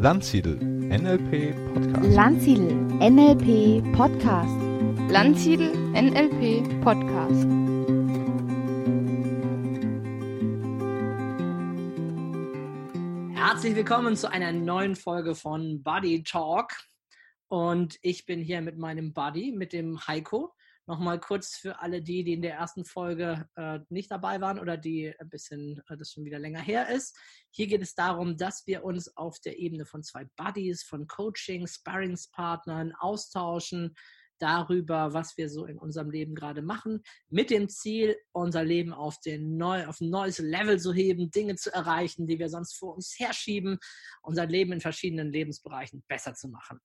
Landsiedel NLP Podcast. Landsiedel NLP Podcast. Landsiedel NLP Podcast. Herzlich willkommen zu einer neuen Folge von Buddy Talk. Und ich bin hier mit meinem Buddy, mit dem Heiko. Nochmal kurz für alle die, die in der ersten Folge äh, nicht dabei waren oder die ein bisschen, äh, das schon wieder länger her ist. Hier geht es darum, dass wir uns auf der Ebene von zwei Buddies, von Coaching, Sparringspartnern austauschen darüber, was wir so in unserem Leben gerade machen, mit dem Ziel, unser Leben auf, den neu, auf ein neues Level zu heben, Dinge zu erreichen, die wir sonst vor uns herschieben, unser Leben in verschiedenen Lebensbereichen besser zu machen.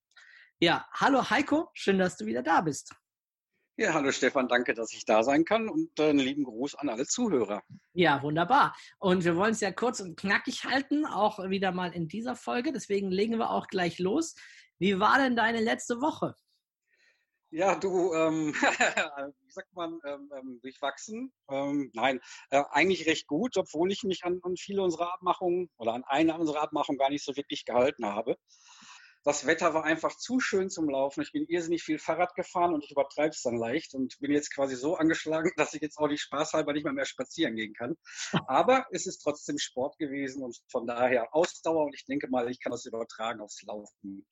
Ja, hallo Heiko, schön, dass du wieder da bist. Ja, hallo Stefan, danke, dass ich da sein kann und einen lieben Gruß an alle Zuhörer. Ja, wunderbar. Und wir wollen es ja kurz und knackig halten, auch wieder mal in dieser Folge. Deswegen legen wir auch gleich los. Wie war denn deine letzte Woche? Ja, du, ähm, wie sagt man, ähm, ähm, durchwachsen? Ähm, nein, äh, eigentlich recht gut, obwohl ich mich an, an viele unserer Abmachungen oder an eine unserer Abmachungen gar nicht so wirklich gehalten habe das Wetter war einfach zu schön zum Laufen. Ich bin irrsinnig viel Fahrrad gefahren und ich übertreibe es dann leicht und bin jetzt quasi so angeschlagen, dass ich jetzt auch die Spaßhalber nicht mehr, mehr spazieren gehen kann. Aber es ist trotzdem Sport gewesen und von daher Ausdauer und ich denke mal, ich kann das übertragen aufs Laufen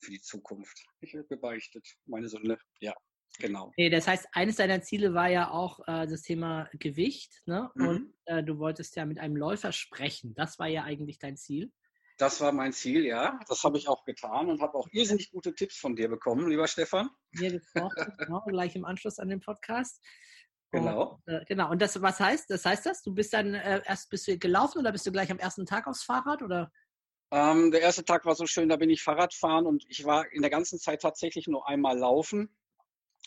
für die Zukunft. Ich habe gebeichtet, meine Sünde, ja. Genau. Okay, das heißt, eines deiner Ziele war ja auch äh, das Thema Gewicht, ne? Mhm. Und äh, du wolltest ja mit einem Läufer sprechen. Das war ja eigentlich dein Ziel. Das war mein Ziel, ja. Das habe ich auch getan und habe auch irrsinnig gute Tipps von dir bekommen, lieber Stefan. Mir gefreut, genau, gleich im Anschluss an den Podcast. Genau. Und, äh, genau. Und das, was heißt, das heißt das? Du bist dann äh, erst bist du gelaufen oder bist du gleich am ersten Tag aufs Fahrrad oder? Ähm, der erste Tag war so schön, da bin ich Fahrrad fahren und ich war in der ganzen Zeit tatsächlich nur einmal laufen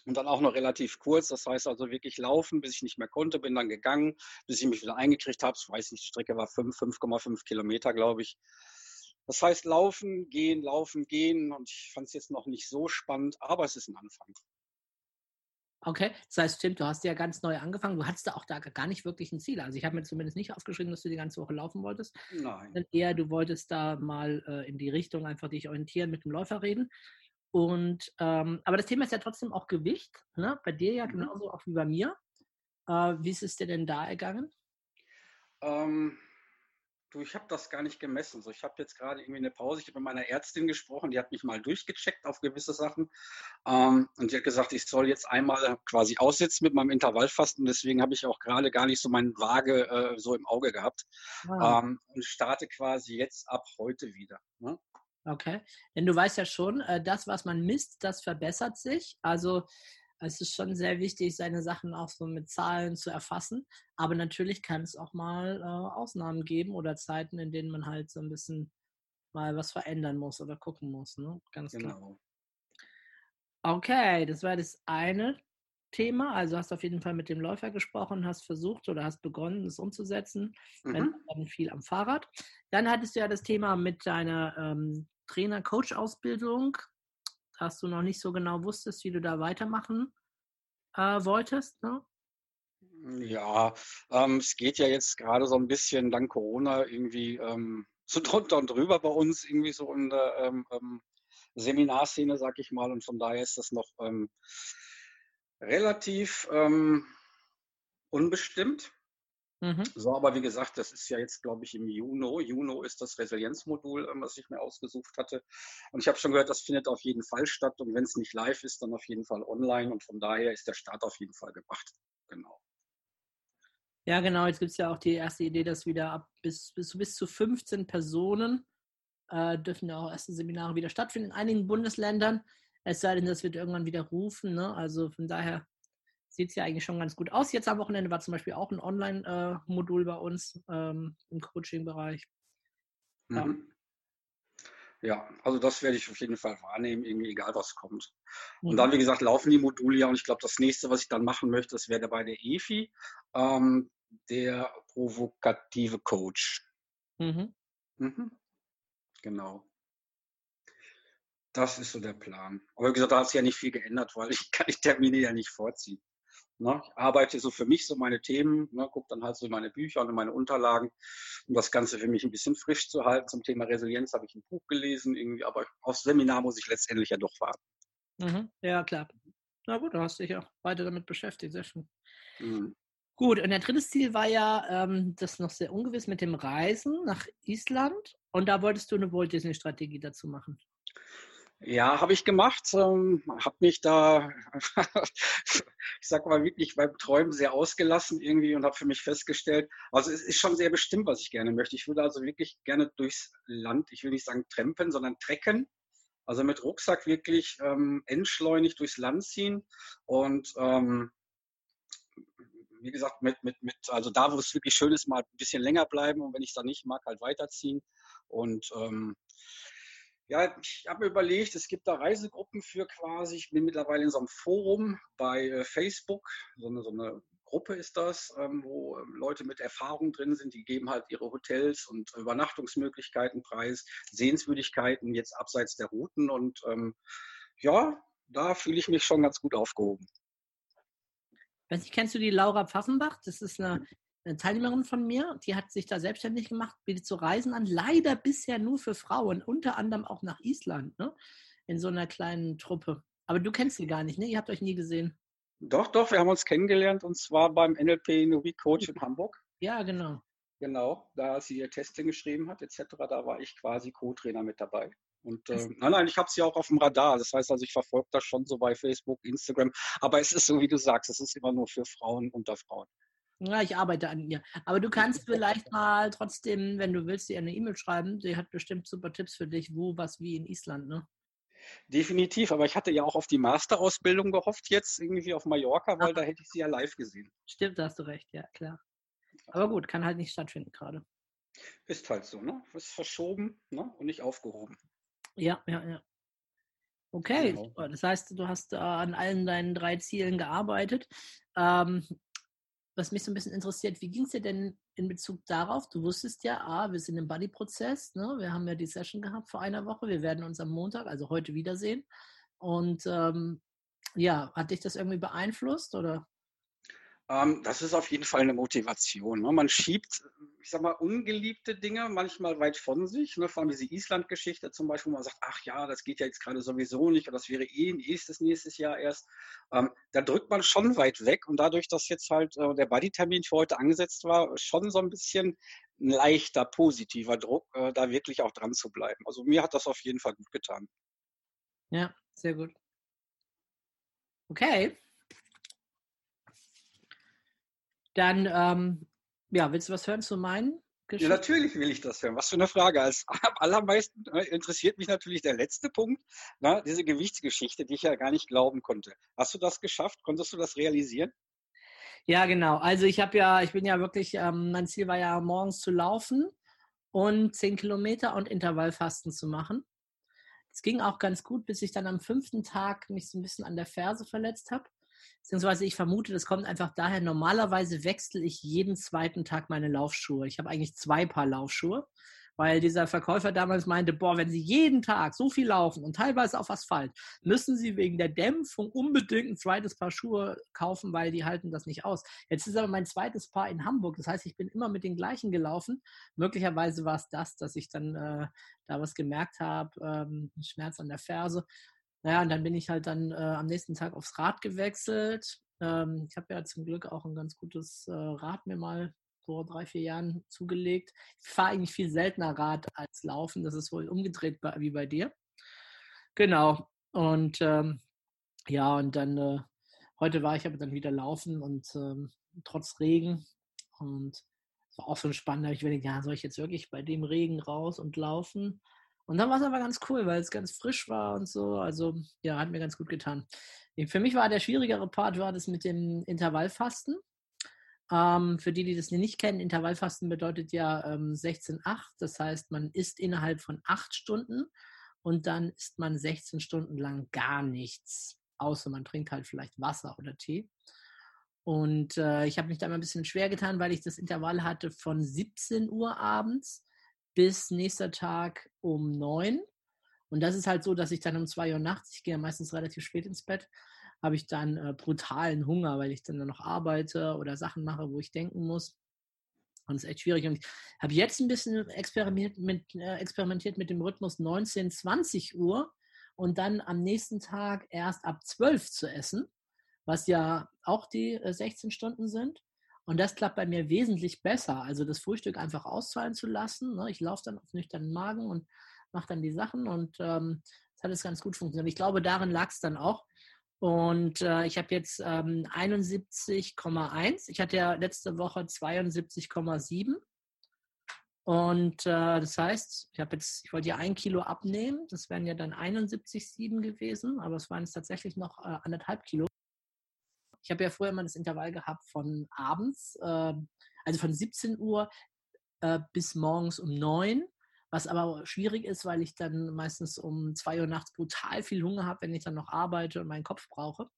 und dann auch noch relativ kurz. Das heißt also wirklich laufen, bis ich nicht mehr konnte, bin dann gegangen, bis ich mich wieder eingekriegt habe. Ich weiß nicht, die Strecke war 5, 5,5 Kilometer, glaube ich. Das heißt, laufen, gehen, laufen, gehen. Und ich fand es jetzt noch nicht so spannend, aber es ist ein Anfang. Okay, das heißt, stimmt, du hast ja ganz neu angefangen. Du hattest da auch da gar nicht wirklich ein Ziel. Also ich habe mir zumindest nicht aufgeschrieben, dass du die ganze Woche laufen wolltest. Nein. Sondern eher, du wolltest da mal äh, in die Richtung einfach dich orientieren, mit dem Läufer reden. Und ähm, aber das Thema ist ja trotzdem auch Gewicht. Ne? Bei dir ja mhm. genauso auch wie bei mir. Äh, wie ist es dir denn da ergangen? Ähm, Du, ich habe das gar nicht gemessen. So, ich habe jetzt gerade irgendwie eine Pause. Ich habe mit meiner Ärztin gesprochen, die hat mich mal durchgecheckt auf gewisse Sachen. Ähm, und die hat gesagt, ich soll jetzt einmal quasi aussitzen mit meinem Intervallfasten. Deswegen habe ich auch gerade gar nicht so meinen Waage äh, so im Auge gehabt. Wow. Ähm, und starte quasi jetzt ab heute wieder. Ne? Okay. Denn du weißt ja schon, äh, das, was man misst, das verbessert sich. Also es ist schon sehr wichtig, seine Sachen auch so mit Zahlen zu erfassen. Aber natürlich kann es auch mal äh, Ausnahmen geben oder Zeiten, in denen man halt so ein bisschen mal was verändern muss oder gucken muss. Ne? Ganz klar. Genau. Okay, das war das eine Thema. Also hast du auf jeden Fall mit dem Läufer gesprochen, hast versucht oder hast begonnen, es umzusetzen. Mhm. Dann viel am Fahrrad. Dann hattest du ja das Thema mit deiner ähm, Trainer-Coach-Ausbildung dass du noch nicht so genau wusstest, wie du da weitermachen äh, wolltest. Ne? Ja, ähm, es geht ja jetzt gerade so ein bisschen dank Corona irgendwie ähm, so drunter und drüber bei uns, irgendwie so in der ähm, ähm Seminarszene, sag ich mal. Und von daher ist das noch ähm, relativ ähm, unbestimmt. Mhm. So, aber wie gesagt, das ist ja jetzt, glaube ich, im Juno. Juno ist das Resilienzmodul, ähm, was ich mir ausgesucht hatte. Und ich habe schon gehört, das findet auf jeden Fall statt. Und wenn es nicht live ist, dann auf jeden Fall online. Und von daher ist der Start auf jeden Fall gemacht. Genau. Ja, genau. Jetzt gibt es ja auch die erste Idee, dass wieder ab bis, bis, bis zu 15 Personen äh, dürfen ja auch erste Seminare wieder stattfinden in einigen Bundesländern. Es sei denn, das wird irgendwann wieder rufen. Ne? Also von daher sieht es ja eigentlich schon ganz gut aus. Jetzt am Wochenende war zum Beispiel auch ein Online-Modul äh, bei uns ähm, im Coaching-Bereich. Ja. Mhm. ja. also das werde ich auf jeden Fall wahrnehmen, irgendwie egal was kommt. Mhm. Und dann, wie gesagt, laufen die Module ja und ich glaube, das nächste, was ich dann machen möchte, das wäre bei der EFI, ähm, der provokative Coach. Mhm. Mhm. Genau. Das ist so der Plan. Aber wie gesagt, da hat sich ja nicht viel geändert, weil ich kann die Termine ja nicht vorziehen. Ne? Ich arbeite so für mich so meine Themen, ne? gucke dann halt so meine Bücher und meine Unterlagen, um das Ganze für mich ein bisschen frisch zu halten. Zum Thema Resilienz habe ich ein Buch gelesen, irgendwie, aber aufs Seminar muss ich letztendlich ja doch warten. Mhm. Ja, klar. Na gut, du hast dich auch weiter damit beschäftigt, sehr schön. Mhm. Gut, und der dritte Ziel war ja ähm, das noch sehr ungewiss mit dem Reisen nach Island. Und da wolltest du eine Walt Disney-Strategie dazu machen. Ja, habe ich gemacht. Ähm, habe mich da, ich sag mal wirklich beim Träumen sehr ausgelassen irgendwie und habe für mich festgestellt, also es ist schon sehr bestimmt, was ich gerne möchte. Ich würde also wirklich gerne durchs Land, ich will nicht sagen trampen, sondern trecken. Also mit Rucksack wirklich ähm, entschleunigt durchs Land ziehen und ähm, wie gesagt, mit, mit, mit, also da, wo es wirklich schön ist, mal ein bisschen länger bleiben und wenn ich es dann nicht mag, halt weiterziehen. Und ähm, ja, ich habe mir überlegt, es gibt da Reisegruppen für quasi, ich bin mittlerweile in so einem Forum bei äh, Facebook, so eine, so eine Gruppe ist das, ähm, wo ähm, Leute mit Erfahrung drin sind, die geben halt ihre Hotels und Übernachtungsmöglichkeiten preis, Sehenswürdigkeiten jetzt abseits der Routen. Und ähm, ja, da fühle ich mich schon ganz gut aufgehoben. Weiß nicht, kennst du die Laura Pfaffenbach? Das ist eine eine Teilnehmerin von mir, die hat sich da selbstständig gemacht, bietet so Reisen an, leider bisher nur für Frauen, unter anderem auch nach Island, ne? in so einer kleinen Truppe. Aber du kennst sie gar nicht, ne? Ihr habt euch nie gesehen. Doch, doch, wir haben uns kennengelernt und zwar beim NLP Novi Coach in Hamburg. Ja, genau. Genau, da sie ihr Testing geschrieben hat, etc., da war ich quasi Co-Trainer mit dabei. Und äh, nein, nein, ich habe sie auch auf dem Radar. Das heißt also, ich verfolge das schon so bei Facebook, Instagram. Aber es ist so, wie du sagst, es ist immer nur für Frauen unter Frauen. Ja, ich arbeite an ihr. Aber du kannst vielleicht mal trotzdem, wenn du willst, ihr eine E-Mail schreiben. Sie hat bestimmt super Tipps für dich, wo, was, wie in Island, ne? Definitiv, aber ich hatte ja auch auf die Masterausbildung gehofft, jetzt irgendwie auf Mallorca, weil Ach. da hätte ich sie ja live gesehen. Stimmt, da hast du recht, ja, klar. Aber gut, kann halt nicht stattfinden gerade. Ist halt so, ne? Ist verschoben ne? und nicht aufgehoben. Ja, ja, ja. Okay, genau. das heißt, du hast äh, an allen deinen drei Zielen gearbeitet. Ähm, was mich so ein bisschen interessiert, wie ging es dir denn in Bezug darauf? Du wusstest ja, ah, wir sind im Buddy-Prozess, ne? wir haben ja die Session gehabt vor einer Woche, wir werden uns am Montag, also heute wiedersehen. Und ähm, ja, hat dich das irgendwie beeinflusst oder? Ähm, das ist auf jeden Fall eine Motivation. Ne? Man schiebt, ich sag mal, ungeliebte Dinge manchmal weit von sich. Ne? Vor allem diese Island-Geschichte zum Beispiel, wo man sagt, ach ja, das geht ja jetzt gerade sowieso nicht oder das wäre eh nächstes, nächstes Jahr erst. Ähm, da drückt man schon weit weg und dadurch, dass jetzt halt äh, der Buddy-Termin für heute angesetzt war, schon so ein bisschen ein leichter, positiver Druck, äh, da wirklich auch dran zu bleiben. Also mir hat das auf jeden Fall gut getan. Ja, sehr gut. Okay. Dann, ähm, ja, willst du was hören zu meinen Geschichten? Ja, natürlich will ich das hören. Was für eine Frage. Als am allermeisten ne, interessiert mich natürlich der letzte Punkt, na, ne, diese Gewichtsgeschichte, die ich ja gar nicht glauben konnte. Hast du das geschafft? Konntest du das realisieren? Ja, genau. Also ich habe ja, ich bin ja wirklich, ähm, mein Ziel war ja morgens zu laufen und zehn Kilometer und Intervallfasten zu machen. Es ging auch ganz gut, bis ich dann am fünften Tag mich so ein bisschen an der Ferse verletzt habe. Beziehungsweise ich vermute, das kommt einfach daher, normalerweise wechsle ich jeden zweiten Tag meine Laufschuhe. Ich habe eigentlich zwei Paar Laufschuhe, weil dieser Verkäufer damals meinte, boah, wenn Sie jeden Tag so viel laufen und teilweise auf Asphalt, müssen Sie wegen der Dämpfung unbedingt ein zweites Paar Schuhe kaufen, weil die halten das nicht aus. Jetzt ist aber mein zweites Paar in Hamburg. Das heißt, ich bin immer mit den gleichen gelaufen. Möglicherweise war es das, dass ich dann äh, da was gemerkt habe, ähm, Schmerz an der Ferse. Naja, und dann bin ich halt dann äh, am nächsten Tag aufs Rad gewechselt. Ähm, ich habe ja zum Glück auch ein ganz gutes äh, Rad mir mal vor drei, vier Jahren zugelegt. Ich fahre eigentlich viel seltener Rad als Laufen. Das ist wohl umgedreht bei, wie bei dir. Genau. Und ähm, ja, und dann äh, heute war ich aber dann wieder laufen und ähm, trotz Regen. Und es war auch so ein spannender. Ich überlegt, ja, soll ich jetzt wirklich bei dem Regen raus und laufen? Und dann war es aber ganz cool, weil es ganz frisch war und so. Also ja, hat mir ganz gut getan. Für mich war der schwierigere Part war das mit dem Intervallfasten. Ähm, für die, die das nicht kennen, Intervallfasten bedeutet ja ähm, 16-8. Das heißt, man isst innerhalb von acht Stunden und dann isst man 16 Stunden lang gar nichts. Außer man trinkt halt vielleicht Wasser oder Tee. Und äh, ich habe mich da immer ein bisschen schwer getan, weil ich das Intervall hatte von 17 Uhr abends bis nächster Tag um neun. Und das ist halt so, dass ich dann um zwei Uhr nachts, ich gehe ja meistens relativ spät ins Bett, habe ich dann äh, brutalen Hunger, weil ich dann noch arbeite oder Sachen mache, wo ich denken muss. Und es ist echt schwierig. Und ich habe jetzt ein bisschen experimentiert mit, äh, experimentiert mit dem Rhythmus 19, 20 Uhr und dann am nächsten Tag erst ab 12 zu essen, was ja auch die äh, 16 Stunden sind. Und das klappt bei mir wesentlich besser. Also das Frühstück einfach ausfallen zu lassen. Ne? Ich laufe dann auf nüchternen Magen und mache dann die Sachen und ähm, das hat es ganz gut funktioniert. Ich glaube, darin lag es dann auch. Und äh, ich habe jetzt ähm, 71,1. Ich hatte ja letzte Woche 72,7. Und äh, das heißt, ich habe jetzt, ich wollte ja ein Kilo abnehmen. Das wären ja dann 71,7 gewesen, aber es waren jetzt tatsächlich noch äh, anderthalb Kilo. Ich habe ja vorher immer das Intervall gehabt von abends, äh, also von 17 Uhr äh, bis morgens um 9 was aber schwierig ist, weil ich dann meistens um 2 Uhr nachts brutal viel Hunger habe, wenn ich dann noch arbeite und meinen Kopf brauche.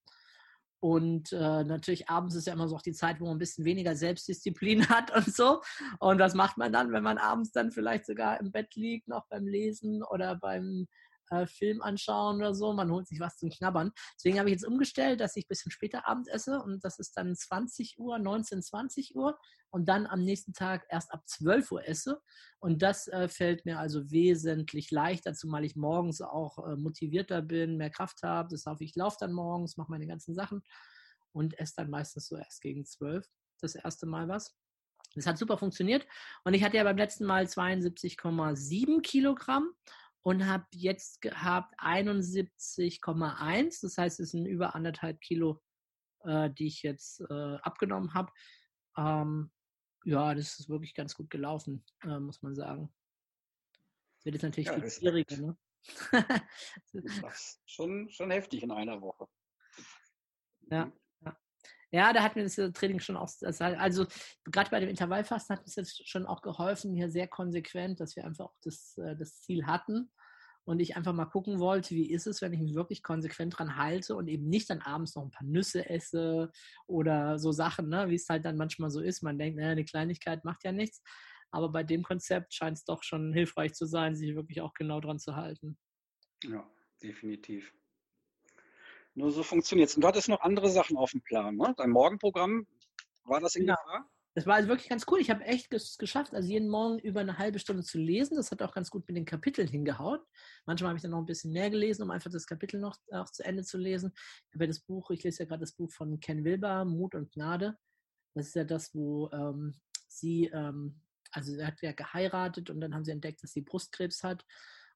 Und äh, natürlich abends ist ja immer so auch die Zeit, wo man ein bisschen weniger Selbstdisziplin hat und so. Und was macht man dann, wenn man abends dann vielleicht sogar im Bett liegt, noch beim Lesen oder beim äh, Film anschauen oder so. Man holt sich was zum Knabbern. Deswegen habe ich jetzt umgestellt, dass ich ein bisschen später Abend esse und das ist dann 20 Uhr, 19, 20 Uhr und dann am nächsten Tag erst ab 12 Uhr esse. Und das äh, fällt mir also wesentlich leichter, zumal ich morgens auch äh, motivierter bin, mehr Kraft habe. Das heißt, ich laufe dann morgens, mache meine ganzen Sachen und esse dann meistens so erst gegen 12 das erste Mal was. Das hat super funktioniert. Und ich hatte ja beim letzten Mal 72,7 Kilogramm und habe jetzt gehabt 71,1. Das heißt, es sind über anderthalb Kilo, äh, die ich jetzt äh, abgenommen habe. Ähm, ja, das ist wirklich ganz gut gelaufen, äh, muss man sagen. Das wird jetzt natürlich ja, viel schwieriger. Ne? schon, schon heftig in einer Woche. Ja. Ja, da hat mir das Training schon auch, also gerade bei dem Intervallfasten hat es jetzt schon auch geholfen, hier sehr konsequent, dass wir einfach auch das, äh, das Ziel hatten und ich einfach mal gucken wollte, wie ist es, wenn ich mich wirklich konsequent dran halte und eben nicht dann abends noch ein paar Nüsse esse oder so Sachen, ne, wie es halt dann manchmal so ist. Man denkt, naja, eine Kleinigkeit macht ja nichts. Aber bei dem Konzept scheint es doch schon hilfreich zu sein, sich wirklich auch genau dran zu halten. Ja, definitiv. Nur so funktioniert es. Und du hattest noch andere Sachen auf dem Plan, ne? Dein Morgenprogramm, war das in ja. Gefahr? Das war also wirklich ganz cool. Ich habe echt es geschafft, also jeden Morgen über eine halbe Stunde zu lesen. Das hat auch ganz gut mit den Kapiteln hingehauen. Manchmal habe ich dann noch ein bisschen mehr gelesen, um einfach das Kapitel noch auch zu Ende zu lesen. Ich habe ja das Buch, ich lese ja gerade das Buch von Ken Wilber, Mut und Gnade. Das ist ja das, wo ähm, sie, ähm, also er hat ja geheiratet und dann haben sie entdeckt, dass sie Brustkrebs hat.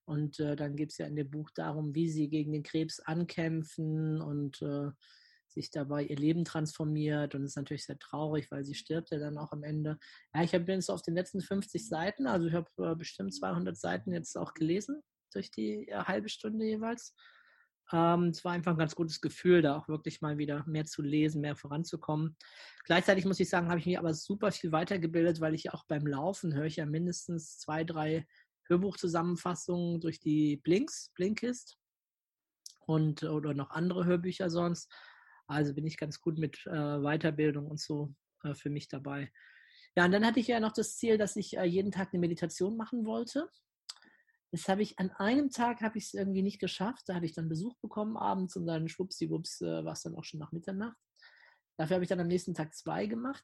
Und äh, dann geht es ja in dem Buch darum, wie sie gegen den Krebs ankämpfen und äh, sich dabei ihr Leben transformiert. Und ist natürlich sehr traurig, weil sie stirbt ja dann auch am Ende. Ja, ich habe jetzt auf den letzten 50 Seiten, also ich habe äh, bestimmt 200 Seiten jetzt auch gelesen durch die äh, halbe Stunde jeweils. Ähm, es war einfach ein ganz gutes Gefühl, da auch wirklich mal wieder mehr zu lesen, mehr voranzukommen. Gleichzeitig muss ich sagen, habe ich mich aber super viel weitergebildet, weil ich auch beim Laufen höre ich ja mindestens zwei, drei Hörbuchzusammenfassungen durch die Blinks, Blinkist und oder noch andere Hörbücher sonst. Also bin ich ganz gut mit äh, Weiterbildung und so äh, für mich dabei. Ja, und dann hatte ich ja noch das Ziel, dass ich äh, jeden Tag eine Meditation machen wollte. Das habe ich an einem Tag habe ich es irgendwie nicht geschafft. Da hatte ich dann Besuch bekommen abends und dann schwuppsiwupps äh, war es dann auch schon nach Mitternacht. Dafür habe ich dann am nächsten Tag zwei gemacht.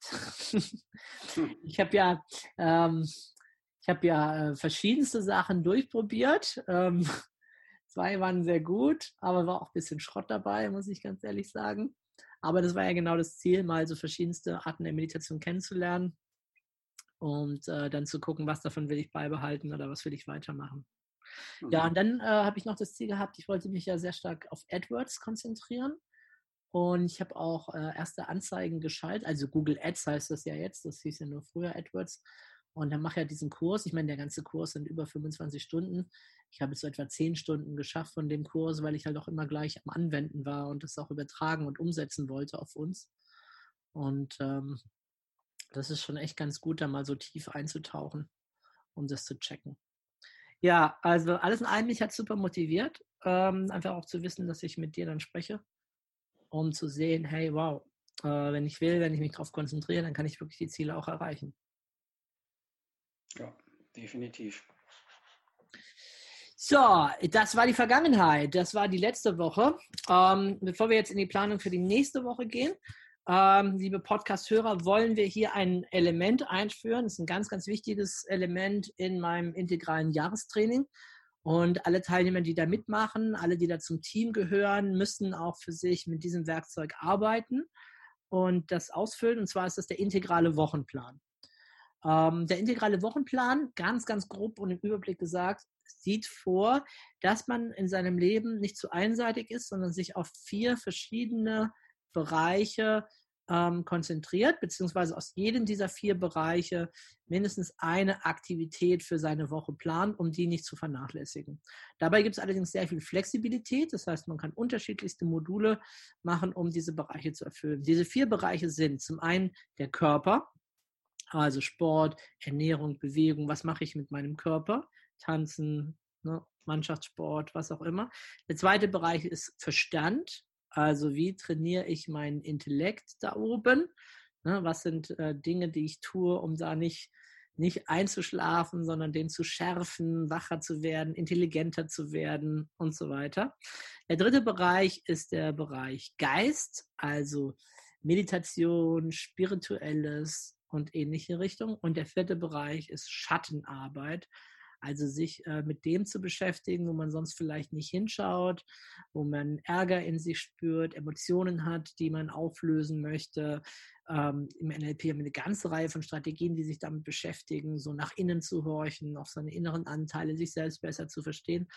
ich habe ja ähm, ich habe ja äh, verschiedenste Sachen durchprobiert. Ähm, zwei waren sehr gut, aber war auch ein bisschen Schrott dabei, muss ich ganz ehrlich sagen. Aber das war ja genau das Ziel, mal so verschiedenste Arten der Meditation kennenzulernen und äh, dann zu gucken, was davon will ich beibehalten oder was will ich weitermachen. Mhm. Ja, und dann äh, habe ich noch das Ziel gehabt, ich wollte mich ja sehr stark auf AdWords konzentrieren. Und ich habe auch äh, erste Anzeigen geschaltet, also Google Ads heißt das ja jetzt, das hieß ja nur früher AdWords. Und dann mache ich ja diesen Kurs. Ich meine, der ganze Kurs sind über 25 Stunden. Ich habe jetzt so etwa 10 Stunden geschafft von dem Kurs, weil ich halt auch immer gleich am Anwenden war und das auch übertragen und umsetzen wollte auf uns. Und ähm, das ist schon echt ganz gut, da mal so tief einzutauchen, um das zu checken. Ja, also alles in allem, mich hat super motiviert, ähm, einfach auch zu wissen, dass ich mit dir dann spreche, um zu sehen, hey, wow, äh, wenn ich will, wenn ich mich darauf konzentriere, dann kann ich wirklich die Ziele auch erreichen. Ja, definitiv. So, das war die Vergangenheit. Das war die letzte Woche. Ähm, bevor wir jetzt in die Planung für die nächste Woche gehen, ähm, liebe Podcast-Hörer, wollen wir hier ein Element einführen. Das ist ein ganz, ganz wichtiges Element in meinem integralen Jahrestraining. Und alle Teilnehmer, die da mitmachen, alle, die da zum Team gehören, müssen auch für sich mit diesem Werkzeug arbeiten und das ausfüllen. Und zwar ist das der integrale Wochenplan. Ähm, der integrale Wochenplan, ganz, ganz grob und im Überblick gesagt, sieht vor, dass man in seinem Leben nicht zu einseitig ist, sondern sich auf vier verschiedene Bereiche ähm, konzentriert, beziehungsweise aus jedem dieser vier Bereiche mindestens eine Aktivität für seine Woche plant, um die nicht zu vernachlässigen. Dabei gibt es allerdings sehr viel Flexibilität, das heißt, man kann unterschiedlichste Module machen, um diese Bereiche zu erfüllen. Diese vier Bereiche sind zum einen der Körper, also Sport, Ernährung, Bewegung, was mache ich mit meinem Körper, Tanzen, ne, Mannschaftssport, was auch immer. Der zweite Bereich ist Verstand, also wie trainiere ich meinen Intellekt da oben? Ne, was sind äh, Dinge, die ich tue, um da nicht, nicht einzuschlafen, sondern den zu schärfen, wacher zu werden, intelligenter zu werden und so weiter. Der dritte Bereich ist der Bereich Geist, also Meditation, spirituelles und ähnliche Richtung. Und der vierte Bereich ist Schattenarbeit, also sich äh, mit dem zu beschäftigen, wo man sonst vielleicht nicht hinschaut, wo man Ärger in sich spürt, Emotionen hat, die man auflösen möchte, ähm, Im NLP haben wir eine ganze Reihe von Strategien, die sich damit beschäftigen, so nach innen zu horchen, auf seine inneren Anteile, sich selbst besser zu verstehen.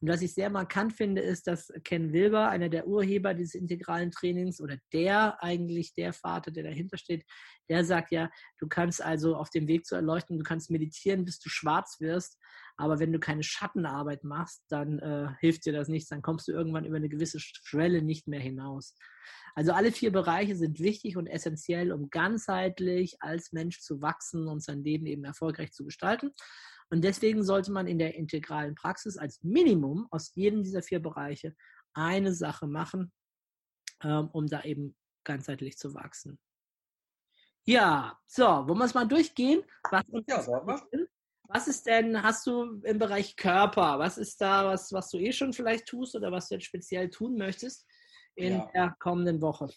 Und was ich sehr markant finde, ist, dass Ken Wilber, einer der Urheber dieses integralen Trainings oder der eigentlich der Vater, der dahinter steht, der sagt ja, du kannst also auf dem Weg zu erleuchten, du kannst meditieren, bis du schwarz wirst, aber wenn du keine Schattenarbeit machst, dann äh, hilft dir das nichts, dann kommst du irgendwann über eine gewisse Schwelle nicht mehr hinaus. Also alle vier Bereiche sind wichtig und essentiell, um ganzheitlich als Mensch zu wachsen und sein Leben eben erfolgreich zu gestalten. Und deswegen sollte man in der integralen Praxis als Minimum aus jedem dieser vier Bereiche eine Sache machen, ähm, um da eben ganzheitlich zu wachsen. Ja, so, wollen wir es mal durchgehen? Was, ja, was ist denn, hast du im Bereich Körper, was ist da, was, was du eh schon vielleicht tust oder was du jetzt speziell tun möchtest? in ja. der kommenden Woche?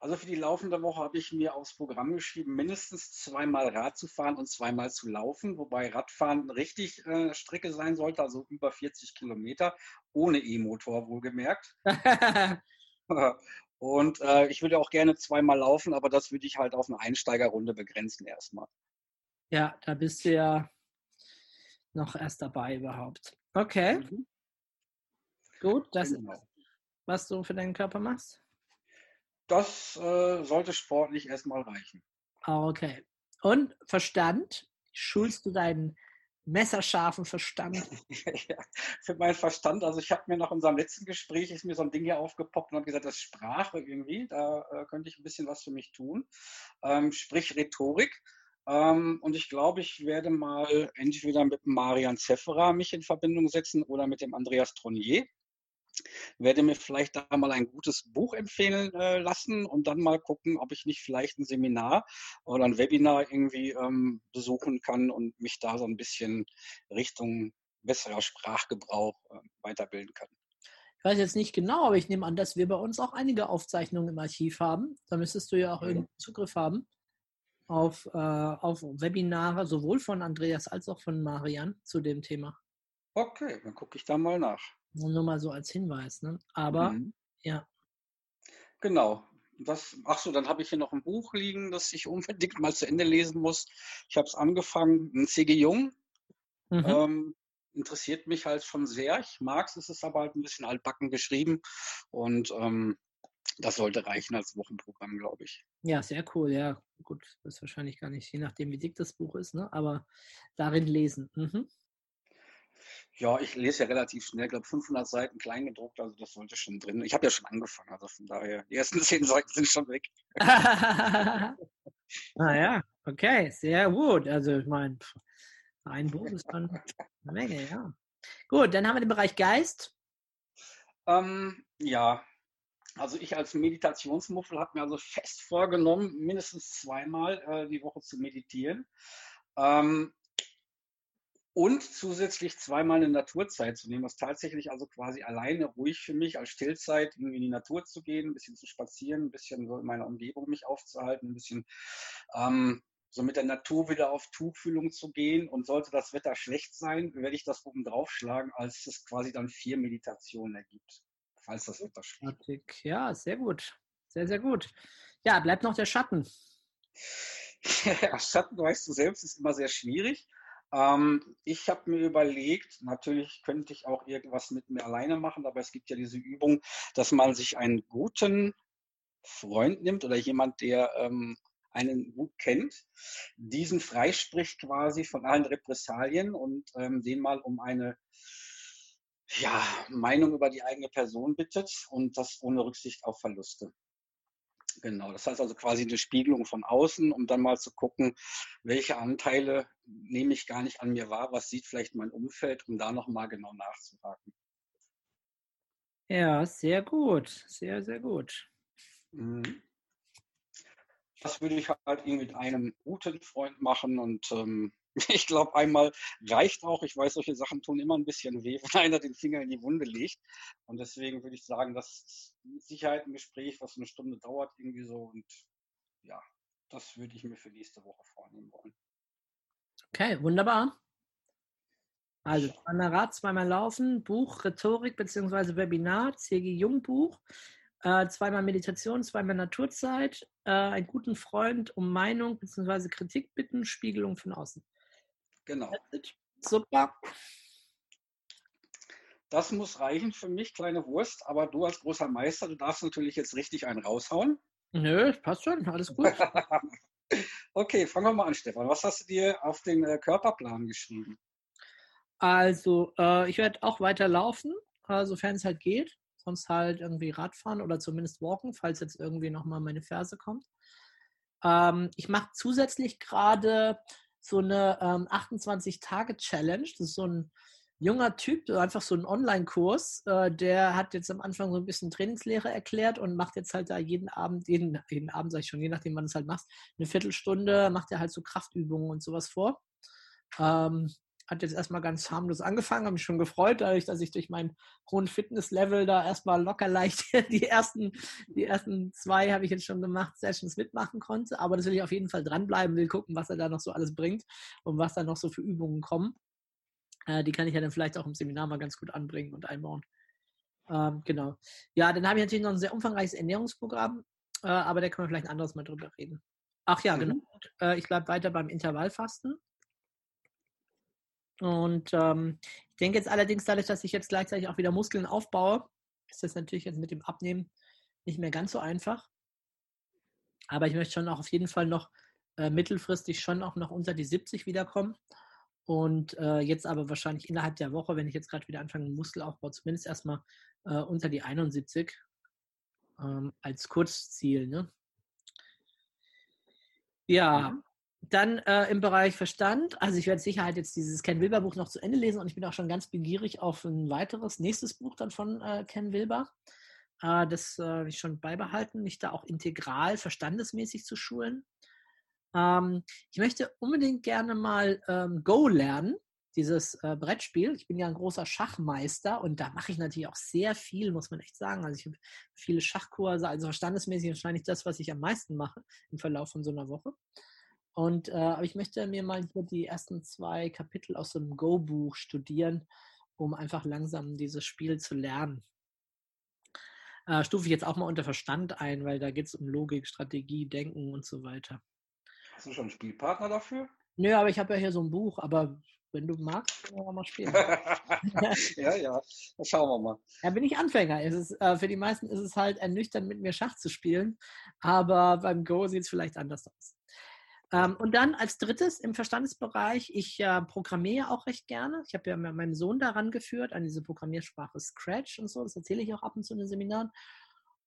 Also für die laufende Woche habe ich mir aufs Programm geschrieben, mindestens zweimal Rad zu fahren und zweimal zu laufen, wobei Radfahren richtig äh, Strecke sein sollte, also über 40 Kilometer, ohne E-Motor wohlgemerkt. und äh, ich würde auch gerne zweimal laufen, aber das würde ich halt auf eine Einsteigerrunde begrenzen erstmal. Ja, da bist du ja noch erst dabei überhaupt. Okay. Mhm. Gut, das genau was du für deinen Körper machst? Das äh, sollte sportlich erstmal reichen. Okay. Und Verstand? Schulst du deinen messerscharfen Verstand? ja, für meinen Verstand, also ich habe mir nach unserem letzten Gespräch, ist mir so ein Ding hier aufgepoppt und habe gesagt, das ist Sprache irgendwie, da äh, könnte ich ein bisschen was für mich tun. Ähm, sprich Rhetorik. Ähm, und ich glaube, ich werde mal entweder mit Marian Zefferer mich in Verbindung setzen oder mit dem Andreas Tronier werde mir vielleicht da mal ein gutes Buch empfehlen äh, lassen und dann mal gucken, ob ich nicht vielleicht ein Seminar oder ein Webinar irgendwie ähm, besuchen kann und mich da so ein bisschen Richtung besserer Sprachgebrauch äh, weiterbilden kann. Ich weiß jetzt nicht genau, aber ich nehme an, dass wir bei uns auch einige Aufzeichnungen im Archiv haben. Da müsstest du ja auch ja. Zugriff haben auf, äh, auf Webinare, sowohl von Andreas als auch von Marian zu dem Thema. Okay, dann gucke ich da mal nach. Nur mal so als Hinweis, ne? Aber mhm. ja. Genau. Das, ach so, dann habe ich hier noch ein Buch liegen, das ich unbedingt mal zu Ende lesen muss. Ich habe es angefangen, ein C.G. Jung. Mhm. Ähm, interessiert mich halt schon sehr. Ich mag es, es ist aber halt ein bisschen altbacken geschrieben und ähm, das sollte reichen als Wochenprogramm, glaube ich. Ja, sehr cool. Ja, gut, das ist wahrscheinlich gar nicht, je nachdem, wie dick das Buch ist, ne? aber darin lesen. Mhm. Ja, ich lese ja relativ schnell, ich glaube 500 Seiten kleingedruckt, also das sollte schon drin. Ich habe ja schon angefangen, also von daher, die ersten zehn Seiten sind schon weg. ah ja, okay, sehr gut. Also ich meine, ein Buch ist schon eine Menge, ja. Gut, dann haben wir den Bereich Geist. Ähm, ja, also ich als Meditationsmuffel habe mir also fest vorgenommen, mindestens zweimal äh, die Woche zu meditieren. Ähm, und zusätzlich zweimal eine Naturzeit zu nehmen, was tatsächlich also quasi alleine ruhig für mich als Stillzeit irgendwie in die Natur zu gehen, ein bisschen zu spazieren, ein bisschen so in meiner Umgebung mich aufzuhalten, ein bisschen ähm, so mit der Natur wieder auf Tuchfühlung zu gehen. Und sollte das Wetter schlecht sein, werde ich das oben draufschlagen, als es quasi dann vier Meditationen ergibt, falls das Wetter schlecht Ja, sehr gut. Sehr, sehr gut. Ja, bleibt noch der Schatten. Ja, Schatten, weißt du selbst, ist immer sehr schwierig. Ähm, ich habe mir überlegt, natürlich könnte ich auch irgendwas mit mir alleine machen, aber es gibt ja diese Übung, dass man sich einen guten Freund nimmt oder jemand, der ähm, einen gut kennt, diesen freispricht quasi von allen Repressalien und ähm, den mal um eine ja, Meinung über die eigene Person bittet und das ohne Rücksicht auf Verluste. Genau, das heißt also quasi eine Spiegelung von außen, um dann mal zu gucken, welche Anteile nehme ich gar nicht an mir wahr, was sieht vielleicht mein Umfeld, um da nochmal genau nachzuhaken. Ja, sehr gut, sehr, sehr gut. Mhm. Das würde ich halt irgendwie mit einem guten Freund machen und ähm, ich glaube, einmal reicht auch. Ich weiß, solche Sachen tun immer ein bisschen weh, wenn einer den Finger in die Wunde legt. Und deswegen würde ich sagen, das ist Sicherheit ein Gespräch, was eine Stunde dauert, irgendwie so. Und ja, das würde ich mir für nächste Woche vornehmen wollen. Okay, wunderbar. Also zweimal Rad, zweimal Laufen, Buch, Rhetorik bzw. Webinar, C.G. Jung Buch, äh, zweimal Meditation, zweimal Naturzeit, äh, einen guten Freund um Meinung bzw. Kritik bitten, Spiegelung von außen. Genau. Super. Das muss reichen für mich, kleine Wurst. Aber du als großer Meister, du darfst natürlich jetzt richtig einen raushauen. Nö, passt schon, alles gut. okay, fangen wir mal an, Stefan. Was hast du dir auf den äh, Körperplan geschrieben? Also, äh, ich werde auch weiter laufen, äh, sofern es halt geht. Sonst halt irgendwie Radfahren oder zumindest walken, falls jetzt irgendwie nochmal meine Ferse kommt. Ähm, ich mache zusätzlich gerade so eine ähm, 28-Tage-Challenge. Das ist so ein junger Typ, einfach so ein Online-Kurs. Äh, der hat jetzt am Anfang so ein bisschen Trainingslehre erklärt und macht jetzt halt da jeden Abend, jeden, jeden Abend sage ich schon, je nachdem, wann du es halt machst, eine Viertelstunde macht er halt so Kraftübungen und sowas vor. Ähm, hat jetzt erstmal ganz harmlos angefangen, habe mich schon gefreut, dadurch, dass ich durch meinen hohen Fitnesslevel da erstmal locker leicht die ersten, die ersten zwei habe ich jetzt schon gemacht, Sessions mitmachen konnte. Aber das will ich auf jeden Fall dranbleiben, will gucken, was er da noch so alles bringt und was da noch so für Übungen kommen. Äh, die kann ich ja dann vielleicht auch im Seminar mal ganz gut anbringen und einbauen. Ähm, genau. Ja, dann habe ich natürlich noch ein sehr umfangreiches Ernährungsprogramm, äh, aber da können wir vielleicht ein anderes Mal drüber reden. Ach ja, genau. mhm. genau. Äh, ich bleibe weiter beim Intervallfasten. Und ähm, ich denke jetzt allerdings, dadurch, dass ich jetzt gleichzeitig auch wieder Muskeln aufbaue, ist das natürlich jetzt mit dem Abnehmen nicht mehr ganz so einfach. Aber ich möchte schon auch auf jeden Fall noch äh, mittelfristig schon auch noch unter die 70 wiederkommen. Und äh, jetzt aber wahrscheinlich innerhalb der Woche, wenn ich jetzt gerade wieder anfange, Muskelaufbau, zumindest erstmal äh, unter die 71 ähm, als Kurzziel. Ne? Ja, mhm. Dann äh, im Bereich Verstand, also ich werde sicher halt jetzt dieses Ken Wilber Buch noch zu Ende lesen und ich bin auch schon ganz begierig auf ein weiteres, nächstes Buch dann von äh, Ken Wilber. Äh, das äh, ich schon beibehalten, mich da auch integral verstandesmäßig zu schulen. Ähm, ich möchte unbedingt gerne mal ähm, Go lernen, dieses äh, Brettspiel. Ich bin ja ein großer Schachmeister und da mache ich natürlich auch sehr viel, muss man echt sagen. Also ich habe viele Schachkurse, also verstandesmäßig wahrscheinlich das, was ich am meisten mache im Verlauf von so einer Woche. Und äh, aber ich möchte mir mal hier die ersten zwei Kapitel aus so einem Go-Buch studieren, um einfach langsam dieses Spiel zu lernen. Äh, stufe ich jetzt auch mal unter Verstand ein, weil da geht es um Logik, Strategie, Denken und so weiter. Hast du schon einen Spielpartner dafür? Nö, aber ich habe ja hier so ein Buch, aber wenn du magst, können wir mal spielen. ja, ja, schauen wir mal. Ja, bin ich Anfänger. Ist, äh, für die meisten ist es halt ernüchternd, mit mir Schach zu spielen, aber beim Go sieht es vielleicht anders aus. Ähm, und dann als drittes im Verstandesbereich, ich äh, programmiere auch recht gerne. Ich habe ja meinen Sohn daran geführt, an diese Programmiersprache Scratch und so. Das erzähle ich auch ab und zu in den Seminaren.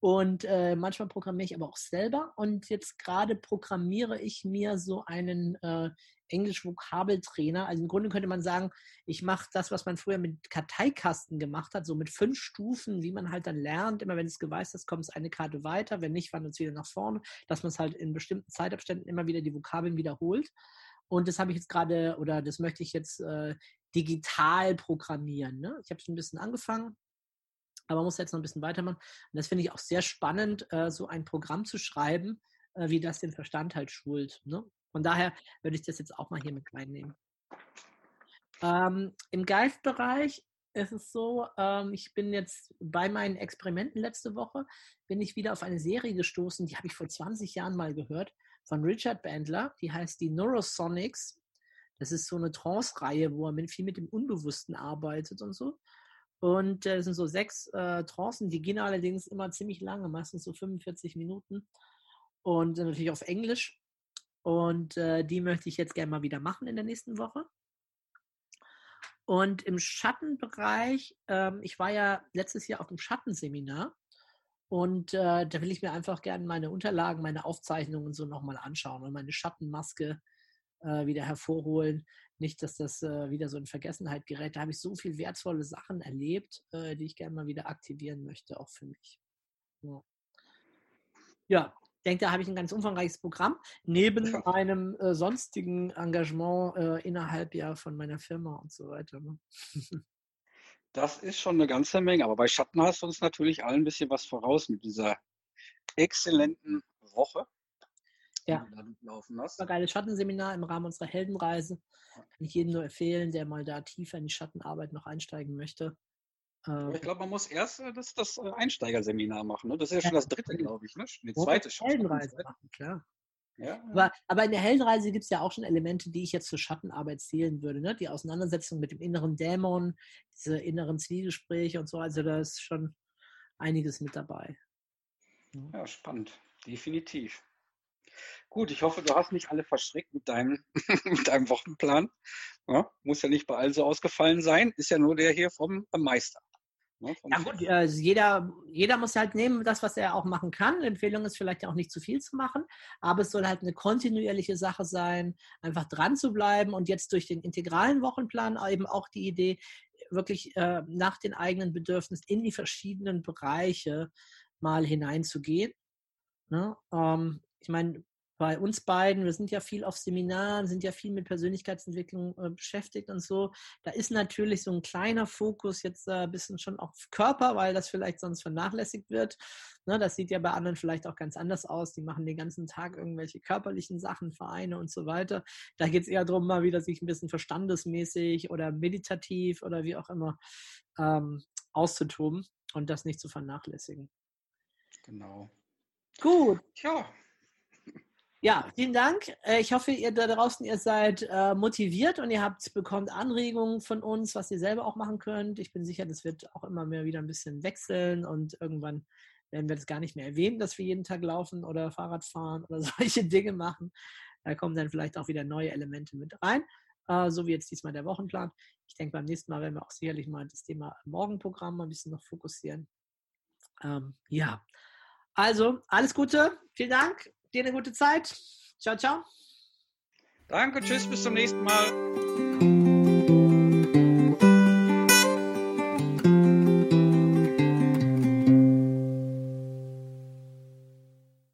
Und äh, manchmal programmiere ich aber auch selber. Und jetzt gerade programmiere ich mir so einen äh, Englisch-Vokabeltrainer. Also im Grunde könnte man sagen, ich mache das, was man früher mit Karteikasten gemacht hat, so mit fünf Stufen, wie man halt dann lernt. Immer wenn es geweißt ist, kommt es eine Karte weiter. Wenn nicht, wandert es wieder nach vorne. Dass man es halt in bestimmten Zeitabständen immer wieder die Vokabeln wiederholt. Und das habe ich jetzt gerade, oder das möchte ich jetzt äh, digital programmieren. Ne? Ich habe schon ein bisschen angefangen, aber muss jetzt noch ein bisschen weitermachen. Und das finde ich auch sehr spannend, äh, so ein Programm zu schreiben, äh, wie das den Verstand halt schult. Ne? Von daher würde ich das jetzt auch mal hier mit reinnehmen. Ähm, Im Geistbereich ist es so, ähm, ich bin jetzt bei meinen Experimenten letzte Woche, bin ich wieder auf eine Serie gestoßen, die habe ich vor 20 Jahren mal gehört, von Richard Bandler, die heißt die Neurosonics. Das ist so eine Trance-Reihe, wo er mit, viel mit dem Unbewussten arbeitet und so. Und äh, das sind so sechs äh, Trancen, die gehen allerdings immer ziemlich lange, meistens so 45 Minuten. Und äh, natürlich auf Englisch. Und äh, die möchte ich jetzt gerne mal wieder machen in der nächsten Woche. Und im Schattenbereich, ähm, ich war ja letztes Jahr auf dem Schattenseminar und äh, da will ich mir einfach gerne meine Unterlagen, meine Aufzeichnungen so nochmal anschauen und meine Schattenmaske äh, wieder hervorholen. Nicht, dass das äh, wieder so in Vergessenheit gerät. Da habe ich so viele wertvolle Sachen erlebt, äh, die ich gerne mal wieder aktivieren möchte, auch für mich. Ja, ja denke, da habe ich ein ganz umfangreiches Programm, neben meinem äh, sonstigen Engagement äh, innerhalb ja von meiner Firma und so weiter. Ne? Das ist schon eine ganze Menge, aber bei Schatten hast du uns natürlich allen ein bisschen was voraus mit dieser exzellenten Woche. Ja, laufen hast. War geiles Schattenseminar im Rahmen unserer Heldenreise. Kann ich jedem nur empfehlen, der mal da tiefer in die Schattenarbeit noch einsteigen möchte. Aber ich glaube, man muss erst äh, das, das äh, Einsteigerseminar machen. Ne? Das ist ja schon das dritte, glaube ich. Ne? Die zweite schon. Heldenreise machen, klar. Ja. Aber, aber in der Heldenreise gibt es ja auch schon Elemente, die ich jetzt zur Schattenarbeit zählen würde. Ne? Die Auseinandersetzung mit dem inneren Dämon, diese inneren Zwiegespräche und so. Also da ist schon einiges mit dabei. Ja, spannend. Definitiv. Gut, ich hoffe, du hast nicht alle verschreckt mit deinem, mit deinem Wochenplan. Ja, muss ja nicht bei allen so ausgefallen sein. Ist ja nur der hier vom Meister. Ne, ja gut, also jeder, jeder muss halt nehmen, das, was er auch machen kann. Empfehlung ist vielleicht auch nicht zu viel zu machen, aber es soll halt eine kontinuierliche Sache sein, einfach dran zu bleiben und jetzt durch den integralen Wochenplan eben auch die Idee, wirklich äh, nach den eigenen Bedürfnissen in die verschiedenen Bereiche mal hineinzugehen. Ne? Ähm, ich meine, bei uns beiden, wir sind ja viel auf Seminaren, sind ja viel mit Persönlichkeitsentwicklung äh, beschäftigt und so. Da ist natürlich so ein kleiner Fokus jetzt äh, ein bisschen schon auf Körper, weil das vielleicht sonst vernachlässigt wird. Ne, das sieht ja bei anderen vielleicht auch ganz anders aus. Die machen den ganzen Tag irgendwelche körperlichen Sachen, Vereine und so weiter. Da geht es eher darum, mal wieder sich ein bisschen verstandesmäßig oder meditativ oder wie auch immer ähm, auszutoben und das nicht zu vernachlässigen. Genau. Gut. Ja, ja, vielen Dank. Äh, ich hoffe, ihr da draußen, ihr seid äh, motiviert und ihr habt bekommt Anregungen von uns, was ihr selber auch machen könnt. Ich bin sicher, das wird auch immer mehr wieder ein bisschen wechseln und irgendwann werden wir das gar nicht mehr erwähnen, dass wir jeden Tag laufen oder Fahrrad fahren oder solche Dinge machen. Da kommen dann vielleicht auch wieder neue Elemente mit rein, äh, so wie jetzt diesmal der Wochenplan. Ich denke, beim nächsten Mal werden wir auch sicherlich mal das Thema Morgenprogramm ein bisschen noch fokussieren. Ähm, ja, also alles Gute, vielen Dank Dir eine gute Zeit. Ciao, ciao. Danke, tschüss, bis zum nächsten Mal.